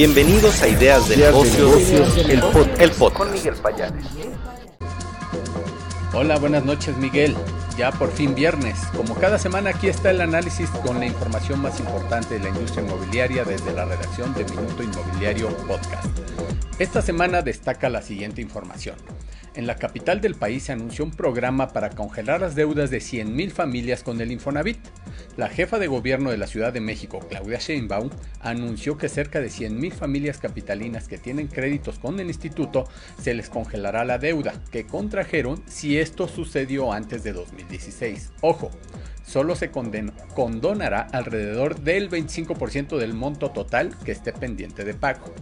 Bienvenidos a Ideas de Negocios, el, podcast. Con Miguel Payares. Hola, buenas noches Miguel. Ya por fin viernes. Como cada semana aquí está el análisis con la información más importante de la industria inmobiliaria desde la redacción de Minuto Inmobiliario Podcast. Esta semana destaca la siguiente información. En la capital del país se anunció un programa para congelar las deudas de 100.000 familias con el Infonavit. La jefa de gobierno de la Ciudad de México, Claudia Sheinbaum, anunció que cerca de 100.000 familias capitalinas que tienen créditos con el instituto se les congelará la deuda que contrajeron si esto sucedió antes de 2016. Ojo, solo se condonará alrededor del 25% del monto total que esté pendiente de pago.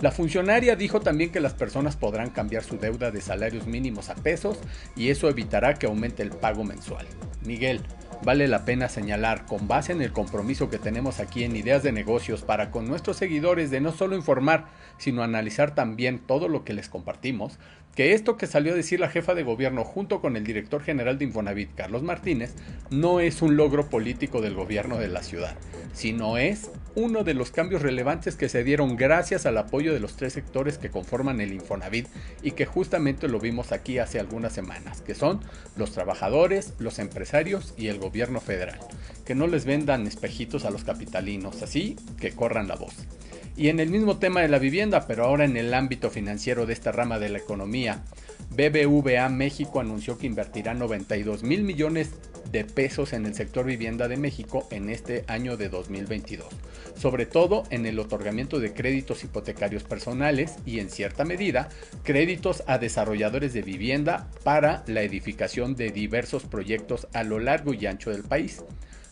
La funcionaria dijo también que las personas podrán cambiar su deuda de salarios mínimos a pesos y eso evitará que aumente el pago mensual. Miguel, vale la pena señalar, con base en el compromiso que tenemos aquí en Ideas de Negocios para con nuestros seguidores de no solo informar, sino analizar también todo lo que les compartimos, que esto que salió a decir la jefa de gobierno junto con el director general de Infonavit, Carlos Martínez, no es un logro político del gobierno de la ciudad, sino es uno de los cambios relevantes que se dieron gracias al apoyo de los tres sectores que conforman el Infonavit y que justamente lo vimos aquí hace algunas semanas, que son los trabajadores, los empresarios y el gobierno federal. Que no les vendan espejitos a los capitalinos, así que corran la voz. Y en el mismo tema de la vivienda, pero ahora en el ámbito financiero de esta rama de la economía, BBVA México anunció que invertirá 92 mil millones de pesos en el sector vivienda de México en este año de 2022, sobre todo en el otorgamiento de créditos hipotecarios personales y en cierta medida créditos a desarrolladores de vivienda para la edificación de diversos proyectos a lo largo y ancho del país.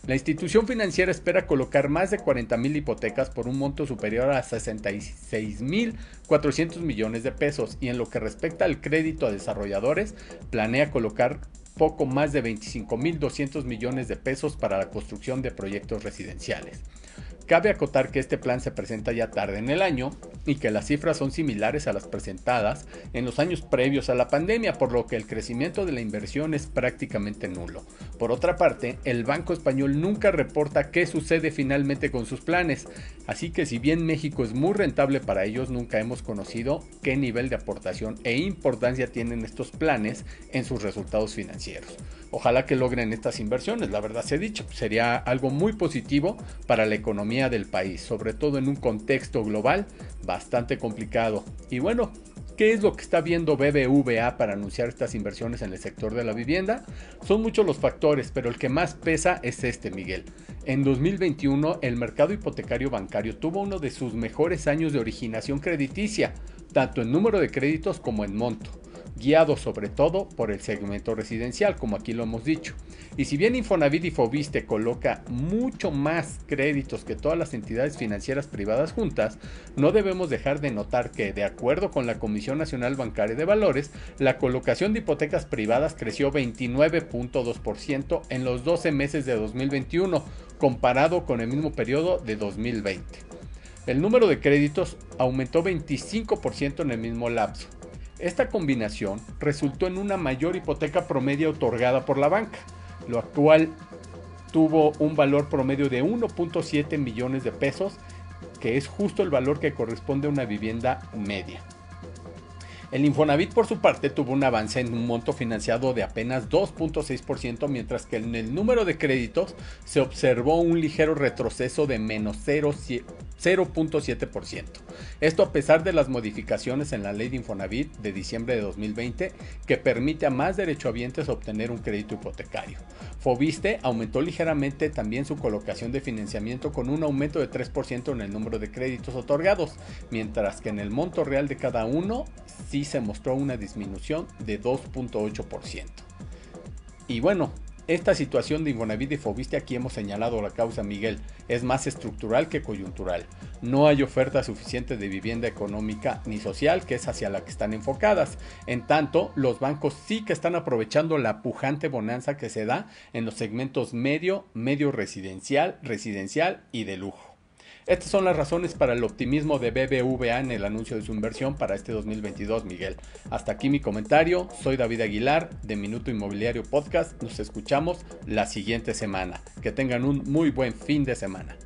La institución financiera espera colocar más de 40.000 hipotecas por un monto superior a 66.400 millones de pesos y en lo que respecta al crédito a desarrolladores, planea colocar poco más de 25.200 millones de pesos para la construcción de proyectos residenciales. Cabe acotar que este plan se presenta ya tarde en el año y que las cifras son similares a las presentadas en los años previos a la pandemia, por lo que el crecimiento de la inversión es prácticamente nulo. Por otra parte, el Banco Español nunca reporta qué sucede finalmente con sus planes, así que si bien México es muy rentable para ellos, nunca hemos conocido qué nivel de aportación e importancia tienen estos planes en sus resultados financieros. Ojalá que logren estas inversiones, la verdad se ha dicho, sería algo muy positivo para la economía del país, sobre todo en un contexto global bastante complicado. Y bueno, ¿Qué es lo que está viendo BBVA para anunciar estas inversiones en el sector de la vivienda? Son muchos los factores, pero el que más pesa es este, Miguel. En 2021, el mercado hipotecario bancario tuvo uno de sus mejores años de originación crediticia, tanto en número de créditos como en monto guiado sobre todo por el segmento residencial, como aquí lo hemos dicho. Y si bien Infonavit y Fobiste coloca mucho más créditos que todas las entidades financieras privadas juntas, no debemos dejar de notar que, de acuerdo con la Comisión Nacional Bancaria de Valores, la colocación de hipotecas privadas creció 29.2% en los 12 meses de 2021, comparado con el mismo periodo de 2020. El número de créditos aumentó 25% en el mismo lapso. Esta combinación resultó en una mayor hipoteca promedio otorgada por la banca, lo actual tuvo un valor promedio de 1.7 millones de pesos, que es justo el valor que corresponde a una vivienda media. El Infonavit por su parte tuvo un avance en un monto financiado de apenas 2.6%, mientras que en el número de créditos se observó un ligero retroceso de menos 0.7%. Esto a pesar de las modificaciones en la ley de Infonavit de diciembre de 2020 que permite a más derechohabientes obtener un crédito hipotecario. Fobiste aumentó ligeramente también su colocación de financiamiento con un aumento de 3% en el número de créditos otorgados, mientras que en el monto real de cada uno sí se mostró una disminución de 2.8%. Y bueno, esta situación de Infonavit y Fobiste aquí hemos señalado la causa Miguel, es más estructural que coyuntural. No hay oferta suficiente de vivienda económica ni social que es hacia la que están enfocadas. En tanto, los bancos sí que están aprovechando la pujante bonanza que se da en los segmentos medio, medio residencial, residencial y de lujo. Estas son las razones para el optimismo de BBVA en el anuncio de su inversión para este 2022, Miguel. Hasta aquí mi comentario. Soy David Aguilar de Minuto Inmobiliario Podcast. Nos escuchamos la siguiente semana. Que tengan un muy buen fin de semana.